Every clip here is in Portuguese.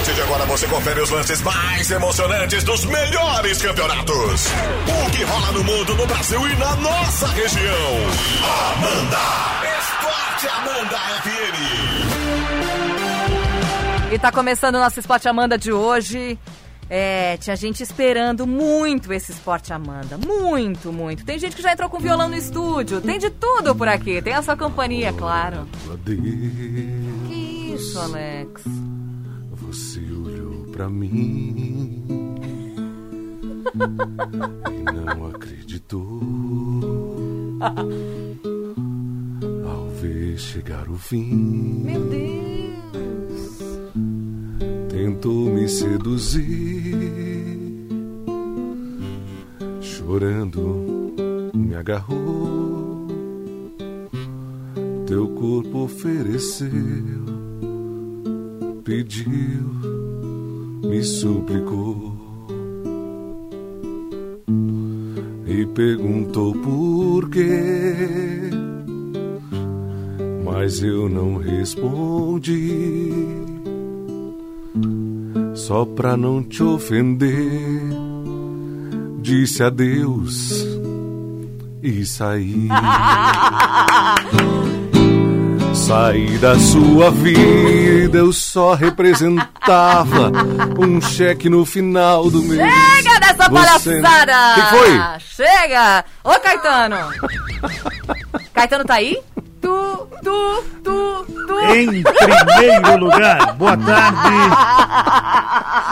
partir de agora você confere os lances mais emocionantes dos melhores campeonatos. O que rola no mundo, no Brasil e na nossa região. Amanda! Esporte Amanda FM. E tá começando o nosso Esporte Amanda de hoje. É, tinha gente esperando muito esse Esporte Amanda. Muito, muito. Tem gente que já entrou com violão no estúdio. Tem de tudo por aqui. Tem a sua companhia, claro. Que isso, Alex? Você olhou pra mim e não acreditou. Ao ver chegar o fim, Meu Deus. tentou me seduzir. Chorando, me agarrou. Teu corpo ofereceu, pediu, me suplicou. E perguntou por quê. Mas eu não respondi só pra não te ofender. Disse adeus e saí. Saí da sua vida, eu só representava um cheque no final do mês. Chega dessa Você- palhaçada! Que foi? Chega! Ô, Caetano! Caetano tá aí? Tu, tu, tu, tu. Em primeiro lugar, boa tarde.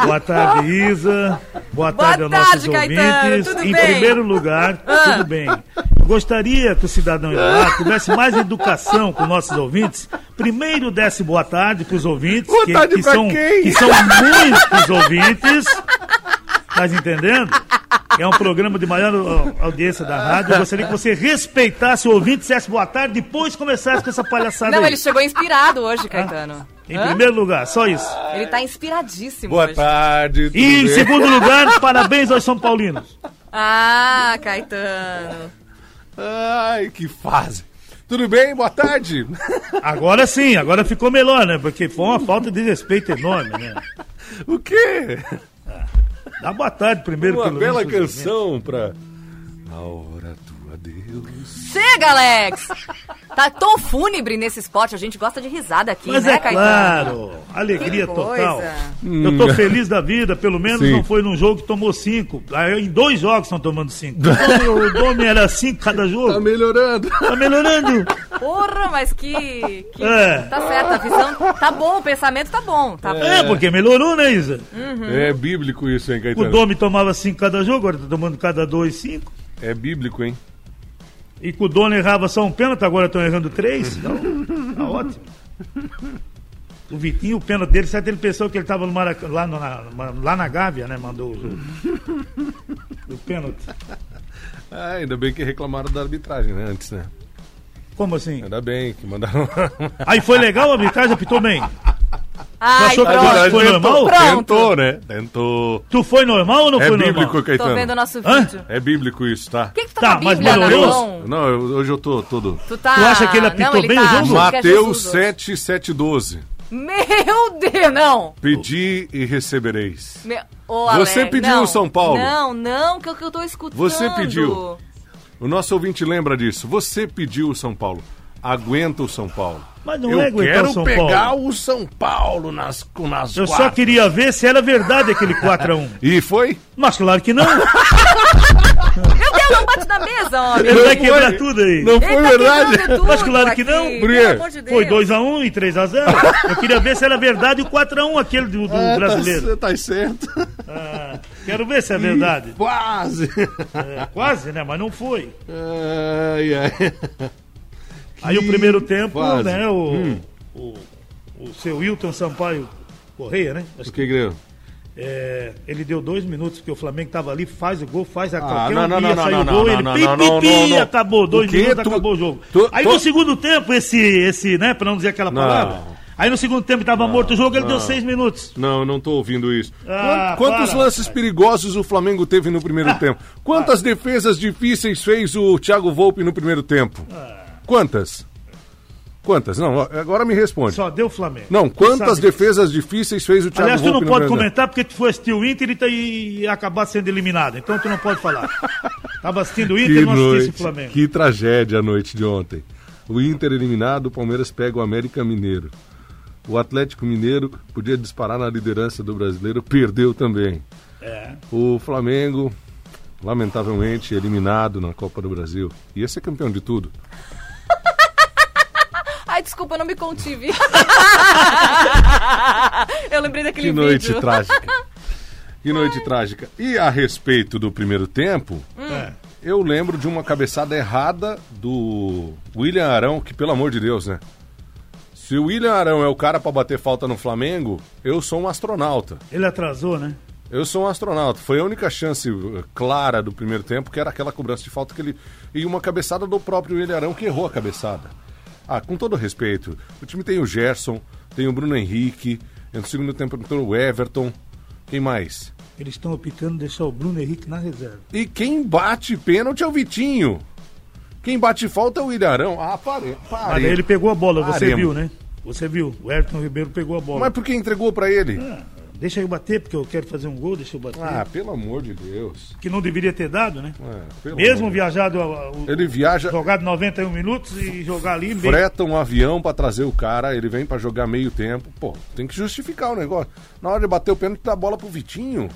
Boa tarde, Isa. Boa tarde aos tarde, nossos Caetano, ouvintes. tudo em bem? primeiro lugar, Ah. tudo bem. Gostaria que o cidadão lá tivesse mais educação com nossos ouvintes. Primeiro desse boa tarde para os ouvintes, Boa que, tarde que pra são, quem? que são muitos ouvintes. Tá entendendo? É um programa de maior audiência da rádio. Eu gostaria que você respeitasse o ouvinte, dissesse boa tarde, depois começasse com essa palhaçada Não, aí. ele chegou inspirado hoje, Caetano. Em Hã? primeiro lugar, só isso. Ele tá inspiradíssimo Boa hoje. tarde, tudo E em bem? segundo lugar, parabéns aos São Paulinos. Ah, Caetano. Ai, que fase. Tudo bem? Boa tarde. Agora sim, agora ficou melhor, né? Porque foi uma falta de respeito enorme, né? O quê? Dá boa tarde primeiro, Uma pelo bela canção pra. A hora do adeus. Chega, Alex! Tá tão fúnebre nesse esporte, a gente gosta de risada aqui, Mas né, é Caetano? claro, alegria Que total. coisa. Eu tô feliz da vida, pelo menos Sim. não foi num jogo que tomou cinco. Aí, Em dois jogos estão tomando cinco. Então, o nome era cinco cada Tá jogo. melhorando. Tá melhorando. Porra, mas que. que- É. Tá certo, a visão. Tá bom, o pensamento tá bom. Tá É, porque melhorou, né, Isa? É bíblico isso, hein, O Caetano? Domi tomava cinco cada jogo, agora tá tomando cada dois, cinco. É bíblico, hein? E que o dono errava só um pênalti, agora estão errando três. Então, tá ótimo. O Vitinho, o pênalti dele, certo? Ele pensou que ele estava no Maraca- lá, no- na, lá na Gávea, né? Mandou. O pênalti. Ah, ainda bem que reclamaram da arbitragem, né? Antes, né? Como assim? Ainda bem que mandaram. Aí foi legal, a arbitragem apitou bem. Ai, achou que pronto. foi normal? Pronto. Tentou, né? Tentou. Tu foi normal ou não É foi bíblico, normal? Caetano. Tô vendo o nosso Hã? vídeo. É bíblico isso, tá? Por que, que tu tá, Tá, com a mas melhorou? mão? Não, eu- hoje eu tô todo. Tu, tá... Tu acha que ele apitou não, ele bem tá o jogo? é Mateus Jesus hoje. 7, 7, 12. Meu Deus, não. Pedi e recebereis. Meu... Ô, Você Alex, pediu não. o São Paulo? Não, não, que eu, que eu tô escutando. Você pediu. O nosso ouvinte lembra disso. Você pediu o São Paulo. Aguenta o São Paulo. Mas não eu é aguentar quero o São pegar Paulo. o São Paulo nas, nas Eu só quartas. queria ver se era verdade aquele 4x1. E foi? Mas claro que não. Meu Deus, não bate na mesa, homem. Ele vai Não quebrar foi. tudo aí. Não foi tá verdade? Mas claro que aqui, não. pelo Por quê? amor de. Foi 2x1 e 3x0. Eu queria ver se era verdade o 4x1 aquele do, do Ah, brasileiro. Tá, tá certo. Ah, quero ver se é verdade. Quase. É, quase, né? Mas não foi. Ai, ai. Aí o primeiro tempo, Quase. né? O, Hum. o, o seu Wilton Sampaio Correia, né? Acho O que greu? É, ele deu dois minutos, porque o Flamengo tava ali, faz o gol, faz a Ah, qualquer não, um não, dia, não, não, sai não, o gol, não, ele não, pi, não, pi, não, pi, não, não. acabou, dois minutos, Tu- acabou o jogo. tu- Aí tu- no segundo tempo, esse, esse, né, pra não dizer aquela Não. palavra, aí no segundo tempo tava morto o jogo, ele deu seis minutos. Não, eu não tô ouvindo isso. Ah, Quant- Quantos para, lances perigosos o Flamengo teve no primeiro tempo? Quantas defesas difíceis fez o Thiago Volpe no primeiro tempo? Ah. Quantas? Quantas? Não, agora me responde. Só deu o Flamengo. Não, quantas defesas difíceis fez o Thiago Aliás, tu não pode comentar porque tu foi assistir o Inter e, tá- e acabar sendo eliminado. Então tu não pode falar. Tava assistindo o Inter Que e não assistisse o noite, Flamengo. que tragédia a noite de ontem. O Inter eliminado, o Palmeiras pega o América Mineiro. O Atlético Mineiro podia disparar na liderança do brasileiro, perdeu também. É. O Flamengo, lamentavelmente, eliminado na Copa do Brasil. Ia ser campeão de tudo. Ai, desculpa, eu não me contive. eu lembrei daquele Que noite vídeo. trágica. Que noite trágica. E a respeito do primeiro tempo, É. eu lembro de uma cabeçada errada do William Arão, que pelo amor de Deus, né? Se o William Arão é o cara pra bater falta no Flamengo, eu sou um astronauta. Ele atrasou, né? Eu sou um astronauta. Foi a única chance uh, clara do primeiro tempo, que era aquela cobrança de falta que ele. E uma cabeçada do próprio William Arão que errou a cabeçada. Ah, com todo respeito, o time tem o Gerson, tem o Bruno Henrique, no segundo tempo tem o Everton. Quem mais? Eles estão optando deixar o Bruno Henrique na reserva. E quem bate pênalti é o Vitinho. Quem bate falta é o Ilharão. Ah, pare, Mas pare. aí ele pegou a bola, você Paremos. viu, né? Você viu. O Everton Ribeiro pegou a bola. Mas por que entregou pra ele? Ah, deixa eu bater, porque eu quero fazer um gol, deixa eu bater. Ah, pelo amor de Deus. Que não deveria ter dado, né? É, Mesmo amor viajado, o- Ele viaja, jogado 91 minutos e jogar ali meio. freta um avião pra trazer o cara, ele vem pra jogar meio tempo. Pô, tem que justificar o negócio. Na hora de bater o pênalti, dá a bola pro Vitinho.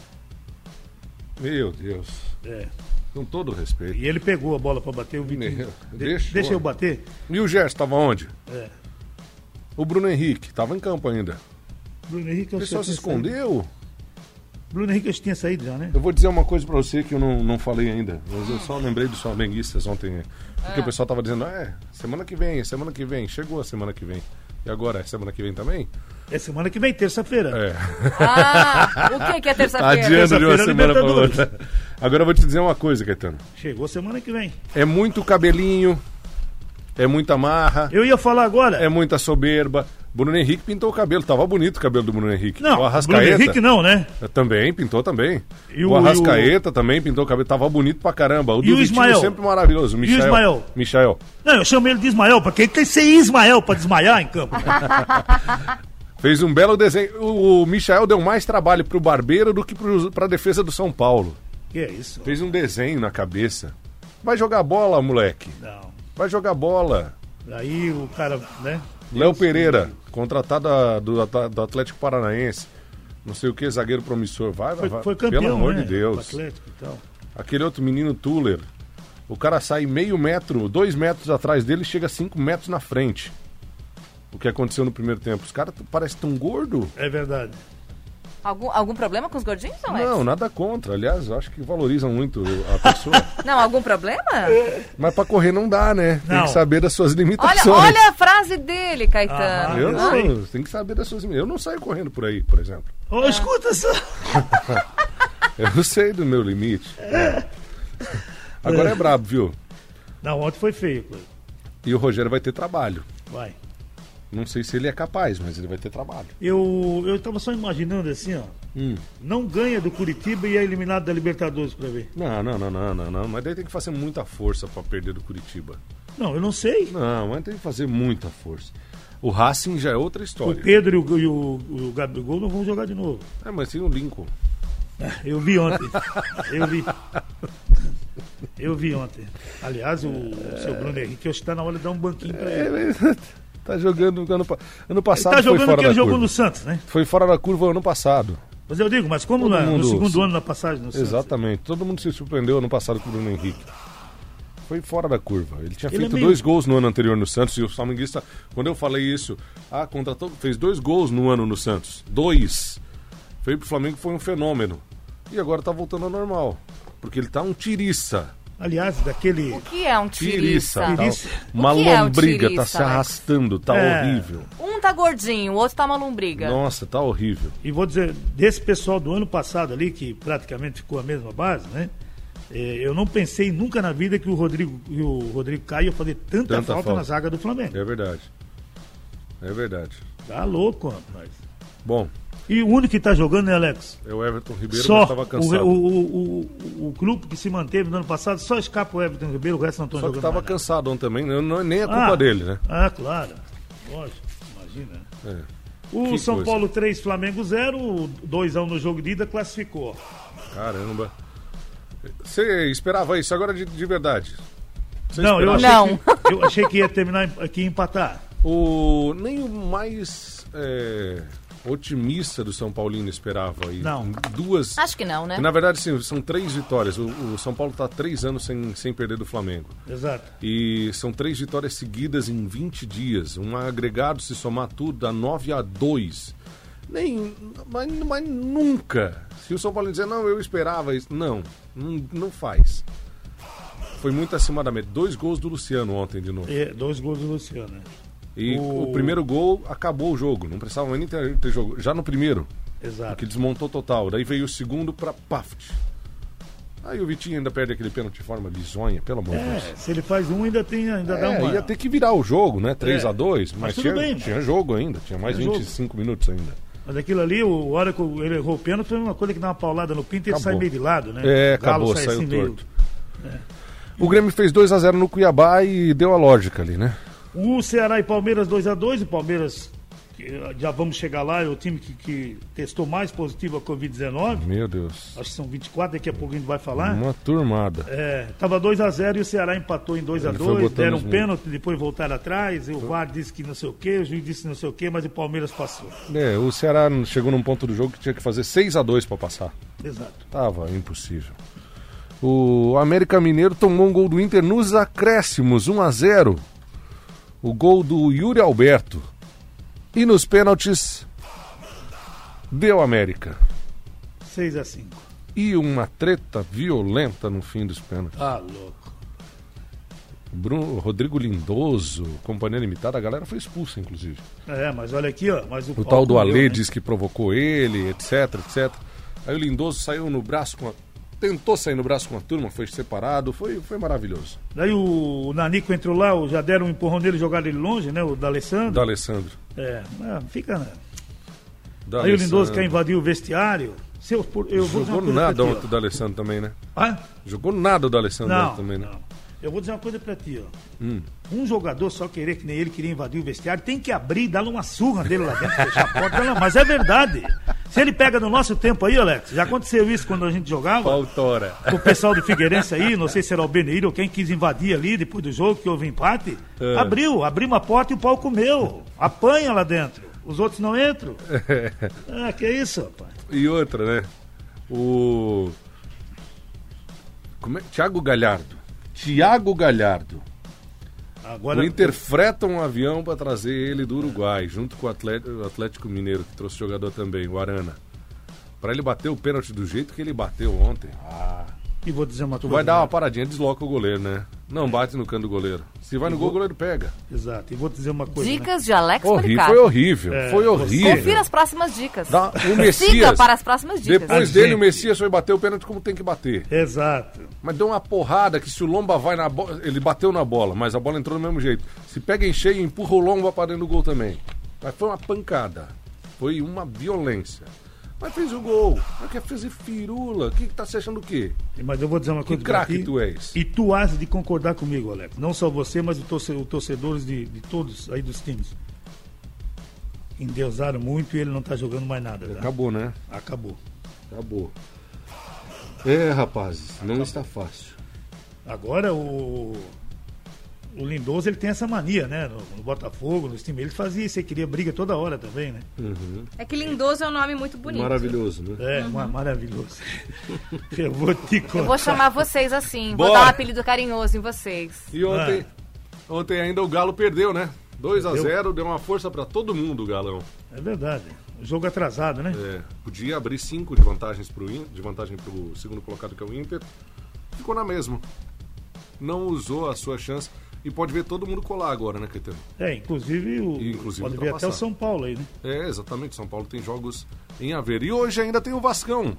Meu Deus. É. Com todo respeito. E ele pegou a bola pra bater o Vitinho. Meu, deixa eu bater. E o Gerson tava onde? É. O Bruno Henrique, tava em campo ainda. Bruno Henrique, O pessoal se tinha saído. escondeu. Bruno Henrique, eu tinha saído já, né? Eu vou dizer uma coisa pra você que eu não, não falei ainda, mas eu só lembrei dos flamenguistas ontem. Porque o pessoal tava dizendo, é, semana que vem, semana que vem, chegou a semana que vem. E agora, é semana que vem também? É semana que vem, terça-feira. É. Ah, o que, que é terça-feira? Adiando de uma Terça-feira, semana pra outra. Agora eu vou te dizer uma coisa, Caetano. Chegou semana que vem. É muito cabelinho, é muita marra, Eu ia falar agora. é muita soberba. Bruno Henrique pintou o cabelo, tava bonito o cabelo do Bruno Henrique. Não, o Bruno Arrascaeta Henrique não, né? também pintou também. E o, o- Arrascaeta também pintou o cabelo, tava bonito pra caramba. O E do o Vitinho Ismael? sempre maravilhoso. O Michael. Ismael? Michael. Não, eu chamo ele de Ismael, porque ele tem que ser Ismael pra desmaiar em campo. né? Fez um belo desenho. O, o Michael deu mais trabalho pro Barbeiro do que pro, pra defesa do São Paulo. que é isso? Fez um desenho na cabeça. Vai jogar bola, moleque. Não. Vai jogar bola. Aí o cara, né? Léo Pereira, contratado a- do, do Atlético Paranaense. Não sei o que, zagueiro promissor. Vai, Foi, vai. foi campeão, Pelo amor né? de Deus. Atlético e tal. Aquele outro menino Tuller. O cara sai meio metro, dois metros atrás dele e chega cinco metros na frente. O que aconteceu no primeiro tempo. Os caras parecem tão gordo. É verdade. Algum, algum problema com os gordinhos, Alex? Não, nada contra. Aliás, eu acho que valorizam muito a pessoa. Não, algum problema? Mas pra correr não dá, né? Tem Não. que saber das suas Olha, limitações. olha a frase dele, Caetano. Ah, Eu não, sei. tem que saber das suas limitações. Eu não saio correndo por aí, por exemplo. Ô, escuta só. Eu sei do meu limite. Agora é brabo, viu? Não, ontem foi feio. E o Rogério vai ter trabalho. Vai. Não sei se ele é capaz, mas ele vai ter trabalho. Eu, eu tava só imaginando assim, ó. Hum. Não ganha do Curitiba e é eliminado da Libertadores pra ver. Não, não, não, não, não, não. Mas daí tem que fazer muita força pra perder do Curitiba. Não, eu não sei. Não, mas tem que fazer muita força. O Racing já é outra O história. Pedro e o, e o, o Gabigol não vão jogar de novo. É, mas tem o Lincoln. Eu vi ontem. Eu vi. Eu vi ontem. Aliás, o, o seu Bruno Henrique, eu acho que tá na hora de dar um banquinho pra ele. Tá jogando ano, ano Ele passado tá foi jogando que da ele jogou no Santos, né? Foi fora da curva ano passado. Mas eu digo, mas como na- no mundo- segundo sim. ano na passagem no Santos? Exatamente. Todo mundo se surpreendeu ano passado com o Bruno Henrique. Foi fora da curva. Ele tinha Ele feito é meio- dois gols no ano anterior no Santos e o Flamenguista, quando eu falei isso, ah, contratou, fez dois gols no ano no Santos. Dois. Veio pro Flamengo foi um fenômeno. E agora tá voltando ao normal. Porque ele tá um tiriça. Aliás, daquele. O que é um Tiriça. tiriça? Tiriça. uma O que é lombriga, tá tiriça, se arrastando, tá É. horrível. Um tá gordinho, o outro tá uma lombriga. Nossa, tá horrível. E vou dizer, desse pessoal do ano passado ali, que praticamente ficou a mesma base, né? Eh, eu não pensei nunca na vida que o Rodrigo, o Rodrigo Caio ia fazer tanta, Tanta falta, falta. na zaga do Flamengo. É verdade. É verdade. Tá louco, rapaz. Bom, E o único que tá jogando é Alex. é o Everton Ribeiro, Só mas tava o, cansado. o, o, o, o grupo que se manteve no ano passado, só escapa o Everton Ribeiro, o resto não estão Só jogando que tava mais nada. cansado ontem também, né? não, nem a culpa Ah. dele, né? Ah, claro. Lógico, imagina. né? É. O Que São coisa. Paulo 3, Flamengo 0, 2x1 no jogo de ida, classificou. Caramba. Você esperava isso agora de, de verdade? Você Não, eu achei, Não. Que, eu achei que ia terminar, que ia empatar. O, nem o mais é, otimista do São Paulino esperava. aí. Não. Duas. Acho que não, né? Na verdade, sim, são três vitórias. O, o São Paulo está três anos sem, sem perder do Flamengo. Exato. E são três vitórias seguidas em 20 dias. Um agregado, se somar tudo, dá 9 a 2. Nem, mas, mas nunca. Se o São Paulo dizer, não, eu esperava isso. Não, não, não faz. Foi muito acima da média. Dois gols do Luciano ontem de novo. E dois gols do Luciano. Né? E O- o, primeiro gol acabou o jogo. Não precisava nem ter, ter jogo. Já no primeiro, Exato. que desmontou total. Daí veio o segundo para Paft. Aí o Vitinho ainda perde aquele pênalti de forma bizonha, pelo amor de Deus. É, se ele faz um, ainda, tem, ainda dá É, uma. ia ter que virar o jogo, né? 3 É, a 2 mas, mas tinha, bem, tinha jogo ainda, tinha mais jogo. 25 minutos ainda. Mas aquilo ali, o a hora que ele errou o pênalti, foi uma coisa que dá uma paulada no pinto e ele sai meio de lado, né? É, acabou, sai saiu assim meio- torto. O Grêmio fez 2 a 0 no Cuiabá e deu a lógica ali, né? O Ceará e Palmeiras 2x2. O Palmeiras, eh, já vamos chegar lá, é o time que, que testou mais positivo a Covid-19. Meu Deus. Acho que são 24, daqui a pouco a gente vai falar. Uma turmada. É, tava 2x0 e o Ceará empatou em Ele foi 2x2, botando deram os um pênalti, depois voltaram atrás. E o VAR disse que não sei o quê, o juiz disse não sei o quê, mas o Palmeiras passou. É, o Ceará chegou num ponto do jogo que tinha que fazer 6 a 2 para passar. Exato. Tava impossível. O América Mineiro tomou um gol do Inter nos acréscimos, 1 a 0. O gol do Yuri Alberto. E nos pênaltis deu América. 6x5. E uma treta violenta no fim dos pênaltis. Ah, louco. Bruno, Rodrigo Lindoso, companhia limitada, a galera foi expulsa, inclusive. É, mas olha aqui, ó. Mas o, O tal do Ale né? diz que provocou ele, etc, etc. Aí o Lindoso saiu no braço com a... Tentou sair no braço com a turma, foi separado, foi, foi maravilhoso. Daí o, o Nanico entrou lá, o- já deram um empurrão nele, jogaram ele longe, né? O da Alessandro. Da Alessandro. É, ah, fica. né? Da Aí o Lindoso quer invadir o vestiário. Se eu, vou Jogou nada ti, ontem do Alessandro também, né? Ah? Jogou nada do Alessandro Não, ontem também, né? não. Eu vou dizer uma coisa pra ti, ó. Hum. Um jogador só querer que nem ele queria invadir o vestiário, tem que abrir e dar uma surra dele lá dentro, fechar a porta. Não, mas é verdade. Se ele pega no nosso tempo aí, Alex, já aconteceu isso quando a gente jogava. Autora. O pessoal do Figueirense aí, não sei se era o Beneiro ou quem quis invadir ali depois do jogo, que houve empate. É. Abriu, abriu uma porta e o pau comeu. Apanha lá dentro. Os outros não entram. Ah, que isso, rapaz. E outra, né? O. Como é? Thiago Galhardo. Thiago Galhardo. Agora, O Inter freta um avião para trazer ele do Uruguai, junto com o Atlético, Mineiro, que trouxe jogador também, o Arana. Para ele bater o pênalti do jeito que ele bateu ontem. Ah, E vou dizer uma tu coisa. vai dar uma paradinha, desloca o goleiro, né? Não bate no canto do goleiro. Se vai no gol, o goleiro pega. Exato. E vou dizer uma coisa. né? Dicas de Alex Horrível, foi horrível, É, foi horrível. Confira as próximas dicas. Dá- o Siga Messias, para as próximas dicas. depois A dele, gente- o Messias foi bater o pênalti como tem que bater. Exato. Mas deu uma porrada que se o Lomba vai na bola. Ele bateu na bola, mas a bola entrou do mesmo jeito. Se pega em cheio, empurra o Lomba para dentro do gol também. Mas foi uma pancada. Foi uma violência. Mas fez o gol. Mas quer fazer firula. O que, que tá se achando o quê? Mas eu vou dizer uma Que coisa pra craque tu és. E tu has de concordar comigo, Alex. Não só você, mas os torce- os torcedores de, de todos aí dos times. Endeusaram muito e ele não tá jogando mais nada. tá? Acabou, né? Acabou. Acabou. É, rapazes, não está fácil. Agora o. O Lindoso ele tem essa mania, né? No, no Botafogo, nos times. Ele fazia isso, ele queria briga toda hora também, né? É que Lindoso é um nome muito bonito. Maravilhoso, né? É, ma- maravilhoso. eu vou te contar. Eu vou chamar vocês assim. Vou Bora. dar um apelido carinhoso em vocês. E ontem, ontem ainda o Galo perdeu, né? 2 a 0 deu uma força para todo mundo o Galão. É verdade. O jogo atrasado, né? É, podia abrir cinco de vantagens pro In- de vantagem para o segundo colocado que é o Inter. Ficou na mesma. Não usou a sua chance e pode ver todo mundo colar agora, né, Caetano? É, inclusive, o, E, inclusive pode ver até o. São Paulo aí, né? É, exatamente. São Paulo tem jogos em haver. E hoje ainda tem o Vascão.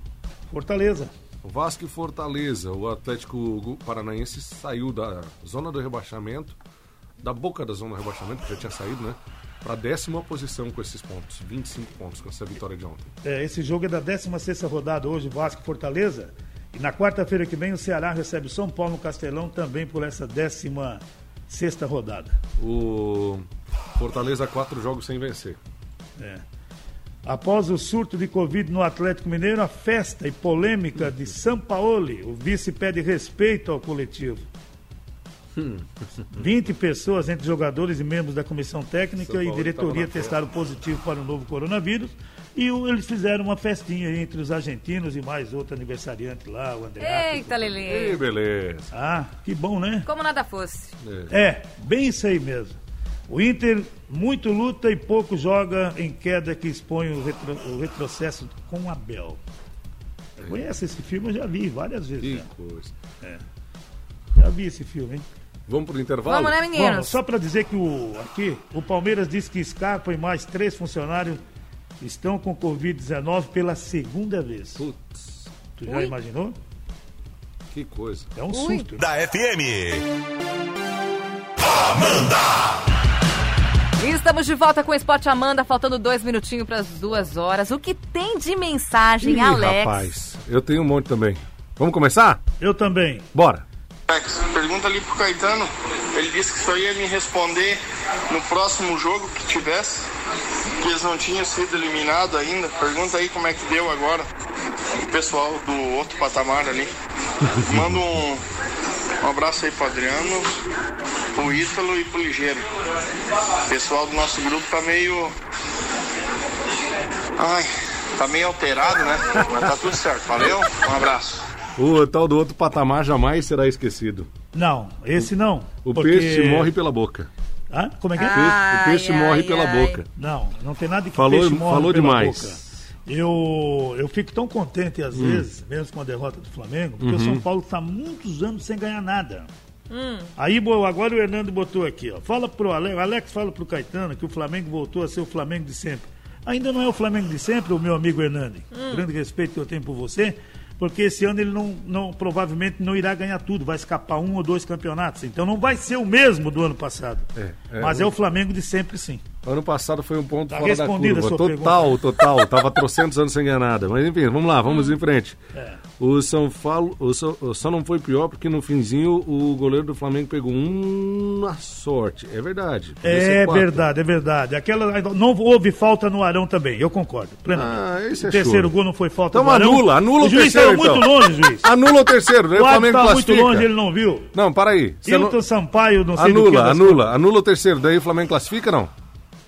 Fortaleza. Vasco e Fortaleza. O Atlético Paranaense saiu da zona do rebaixamento, da boca da zona do rebaixamento, que já tinha saído, né? Para décima posição com esses pontos. 25 pontos com essa vitória de ontem. É, esse jogo é da 16 rodada hoje, Vasco e Fortaleza. E na quarta-feira que vem o Ceará recebe o São Paulo no Castelão também por essa 16 rodada. O Fortaleza, quatro jogos sem vencer. Após o surto de Covid no Atlético Mineiro, a festa e polêmica de Sampaoli, o vice pede respeito ao coletivo. 20 pessoas, entre jogadores e membros da comissão técnica São e Paulo diretoria, testaram positivo para o novo coronavírus. E o- eles fizeram uma festinha entre os argentinos e mais outro aniversariante lá, o André. Eita, Lelê. beleza. Ah, que bom, né? Como nada fosse. É, bem isso aí mesmo. O Inter muito luta e pouco joga em queda que expõe o, retro- o retrocesso com Abel. Conhece esse filme? Eu já vi várias vezes. Que Já, coisa. já vi esse filme, hein? Vamos pro intervalo? Vamos, né, Vamos, meninos? só para dizer que o, aqui o Palmeiras disse que Scarpa e mais três funcionários estão com Covid-19 pela segunda vez. Putz, Tu já Ui. imaginou? que coisa. É um Ui. susto. Da FM. E Estamos de volta com o Esporte Amanda, faltando dois minutinhos para as duas horas. O que tem de mensagem, Ih, Alex? rapaz, eu tenho um monte também. Vamos começar? Eu também. Bora. Alex, pergunta ali pro Caetano. Ele disse que só ia me responder no próximo jogo que tivesse. Que eles não tinham sido eliminados ainda. Pergunta aí como é que deu agora. O pessoal do outro patamar ali. Manda um, um abraço aí pro Adriano, pro Ítalo e pro Ligeiro. O pessoal do nosso grupo tá meio. Ai, tá meio alterado, né? Mas tá tudo certo. Valeu? Um abraço. O tal do outro patamar jamais será esquecido. Não, esse não. O porque- peixe morre pela boca. Hã? Como é que é? O peixe, o peixe Ai, morre ai, pela ai. boca. Não, não tem nada que Falou- peixe morre falou pela demais. boca. Eu, eu fico tão contente às Hum. vezes, mesmo com a derrota do Flamengo, porque Uhum. o São Paulo está muitos anos sem ganhar nada. Aí bo- agora o Hernando botou aqui, ó. Fala pro Alex, Alex fala pro Caetano que o Flamengo voltou a ser o Flamengo de sempre. Ainda não é o Flamengo de sempre, o meu amigo Hernando. Grande respeito que eu tenho por você, porque esse ano ele não, não provavelmente não irá ganhar tudo, vai escapar um ou dois campeonatos. Então não vai ser o mesmo do ano passado. É, é, Mas o- é o Flamengo de sempre, sim. Ano passado foi um ponto Tá fora da curva. Total, total. Tava trocentos anos sem ganhar nada. Mas enfim, vamos lá, vamos Hum. em frente. É. O São Paulo o São- o só não foi pior porque no finzinho o goleiro do Flamengo pegou uma sorte. É verdade. É verdade, é verdade. Aquela, não houve falta no Arão também, eu concordo. plenamente. Ah, esse o é terceiro choro. gol não foi falta Então do Arão. anula, anula o o juiz terceiro, muito então. longe, juiz. Anula o terceiro, o O Flamengo muito classifica. longe, ele não viu. Não, para aí. Você não- Hilton Sampaio, não sei do que. Anula, anula, anula o terceiro, daí o Flamengo classifica não?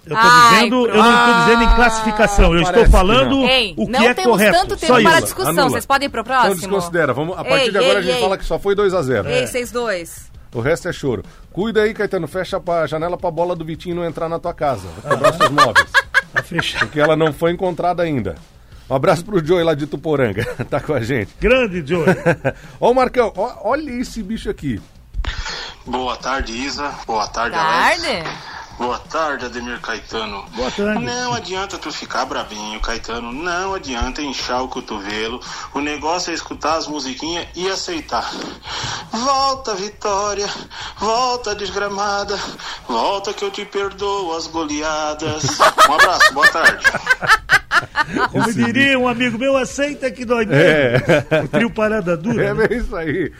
Eu tô Ai, dizendo, eu não estou dizendo em classificação, eu parece estou que falando não. Ei, o que não é temos correto. tanto tempo Só para isso. discussão. Anula. Vocês podem ir pro Então próximo? desconsidera. Vamos, a partir Ei, de agora ei, a gente ei. fala que só foi 2 a 0 Ei, vocês dois. O resto é choro. Cuida aí, Caetano, fecha a janela pra bola do Vitinho não entrar na tua casa. Quebrar os seus móveis. Tá fechado. Porque ela não foi encontrada ainda. Um abraço pro Joey lá de Tuporanga. tá com a gente. Grande, Joey. Ó o Marcão, ó- olha esse bicho aqui. Boa tarde, Isa. Boa tarde, Alex. Boa tarde, Ademir Caetano. Boa tarde. Não adianta tu ficar bravinho, Caetano. Não adianta inchar o cotovelo. O negócio é escutar as musiquinhas e aceitar. Volta, Vitória. Volta, desgramada. Volta que eu te perdoo as goleadas. Um abraço, boa tarde. Como diria um amigo meu, aceita que dói mesmo. É. O trio parada dura. É né? bem isso aí.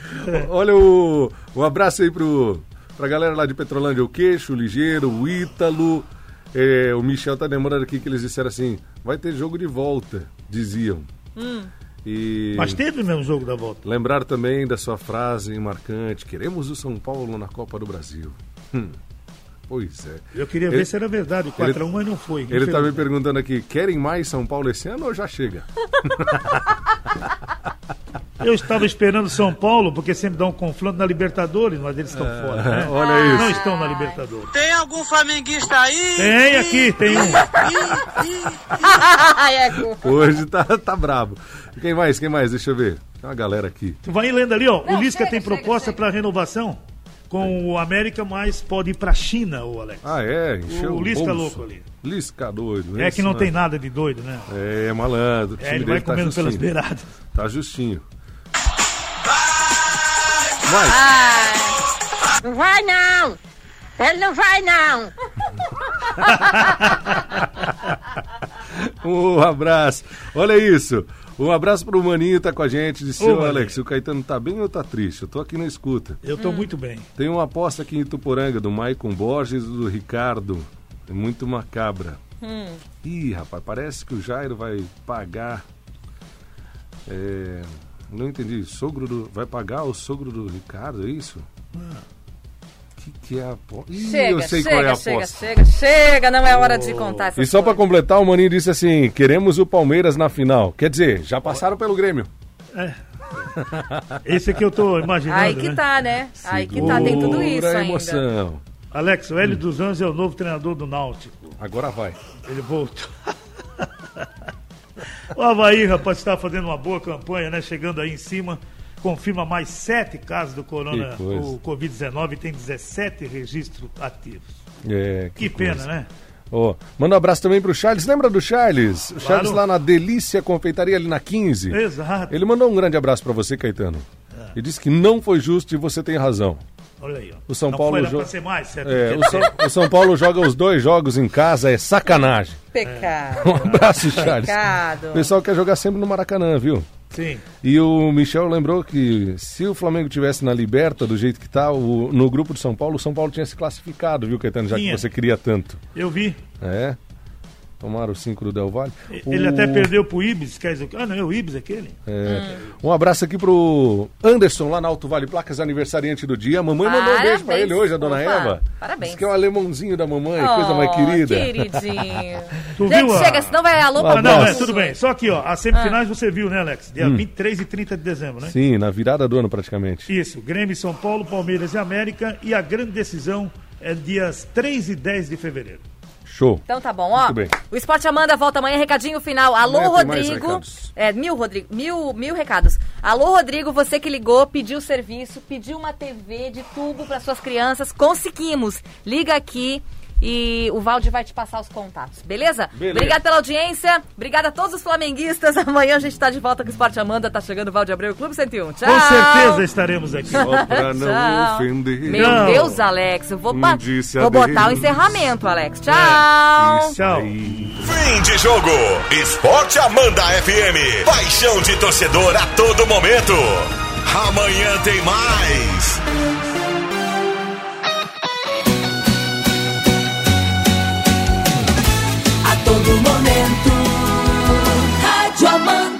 Olha o. Um abraço aí pro, pra galera lá de Petrolândia, o Queixo, o Ligeiro, o Ítalo. É, o Michel tá lembrando aqui que eles disseram assim: vai ter jogo de volta, diziam. E Mas teve mesmo jogo da volta. lembrar também da sua frase marcante: queremos o São Paulo na Copa do Brasil. Hum, Pois é. Eu queria Ele- ver se era verdade. O 4x1, mas não foi. Ele tá me perguntando aqui: querem mais São Paulo esse ano ou já chega? Eu estava esperando São Paulo, porque sempre dá um confronto na Libertadores, mas eles estão fora, né? É, olha isso. Não estão na Libertadores. Tem algum flamenguista aí? Tem aqui, tem um. Eco. Hoje tá, tá brabo. Quem mais? Quem mais? Deixa eu ver. Tem uma galera aqui. Tu vai lendo ali, ó. Não, o Lisca chega, tem proposta para renovação com o América, mas pode ir para China, o Alex. Ah, é? Encheu O o, Lisca bolso. louco ali. Lisca doido. é esse que não tem nada de doido, né? É, malandro. O É, time ele vai tá comendo pelas beiradas. Tá justinho. Vai. Não vai não! Ele não vai não! Um abraço. Olha isso. Um abraço pro Maninho, tá com a gente. Disse, Ô. Alex, o Caetano tá bem ou tá triste? Eu tô aqui na escuta. Eu tô muito bem. Tem uma aposta aqui em Tuporanga do Maicon Borges e do Ricardo. É muito macabra. Ih, rapaz, parece que o Jairo vai pagar. É, não entendi. Sogro do. Vai pagar o sogro do Ricardo, é isso? O que, que é a aposta? Chega, eu sei qual é a chega, aposta. chega, chega, chega, não é hora de contar essas E só pra coisas. completar, o Maninho disse assim: queremos o Palmeiras na final. Quer dizer, já passaram pelo Grêmio. Esse aqui eu tô imaginando, Aí que né? tá, né? Aí que tá, tem tudo isso ainda. emoção. Alex, o Hélio dos Anjos é o novo treinador do Náutico. Agora vai. Ele voltou. o Havaí, rapaz, está fazendo uma boa campanha, né? Chegando aí em cima. Confirma mais sete casos do corona, Que o Covid-19 e tem 17 registros ativos. É, Que, pena, coisa. né? Ó, manda um abraço também pro Charles. Lembra do Charles? O Charles lá na Delícia Confeitaria, ali na 15. Exato. Ele mandou um grande abraço pra você, Caetano. E disse que não foi justo e você tem razão. Olha aí, ó. O São Não Paulo foi lá jo- pra ser mais, certo? É, o, São, o São Paulo joga os dois jogos em casa, é sacanagem. Pecado. Um abraço, Charles. Pecado. O pessoal quer jogar sempre no Maracanã, viu? Sim. E o Michel lembrou que se o Flamengo tivesse na Liberta do jeito que tá, o- no grupo de São Paulo, o São Paulo tinha se classificado, viu, Caetano? Já Tinha. que você queria tanto. Eu vi. É. Tomaram os cinco do Del Valle. Ele O- até perdeu pro Ibis, quer dizer, ah, não, é o Ibis aquele. É. Um abraço aqui pro Anderson, lá na Alto Vale Placas, aniversariante do dia. A mamãe mandou um beijo pra Parabéns. ele hoje, a dona Opa, Eva. parabéns. Diz que é o alemãozinho da mamãe, coisa mais Oh, querida. Queridinho. Tu Gente, viu a- chega, senão vai alô Um Ah, pra não, é, tudo bem. Só que, ó, as semifinais você viu, né, Alex? Dia 23 e 30 de dezembro, né? Ah. Sim, na virada do ano praticamente. Isso, Grêmio, São Paulo, Palmeiras e América. E a grande decisão é dias 3 e 10 de fevereiro. Show. Então tá bom, ó. O Esporte Amanda volta amanhã, recadinho final. Alô, Amanhã Rodrigo. É, mil, Rodrigo. Mil, mil recados. Alô, Rodrigo, você que ligou, pediu serviço, pediu uma TV de tubo para suas crianças. Conseguimos. Liga aqui. E o Valde vai te passar os contatos, beleza? Beleza. Obrigada pela audiência, obrigada a todos os flamenguistas. Amanhã a gente tá de volta com o Esporte Amanda, tá chegando o Valde Abreu, Clube 101. Tchau! Com certeza estaremos aqui. Só pra não Tchau. ofender. Meu Não. Deus, Alex, eu vou, ba- vou botar o encerramento, Alex. Tchau! Isso Tchau. aí. Fim de jogo. Esporte Amanda FM. Paixão de torcedor a todo momento. Amanhã tem mais. todo momento. Rádio Amanda.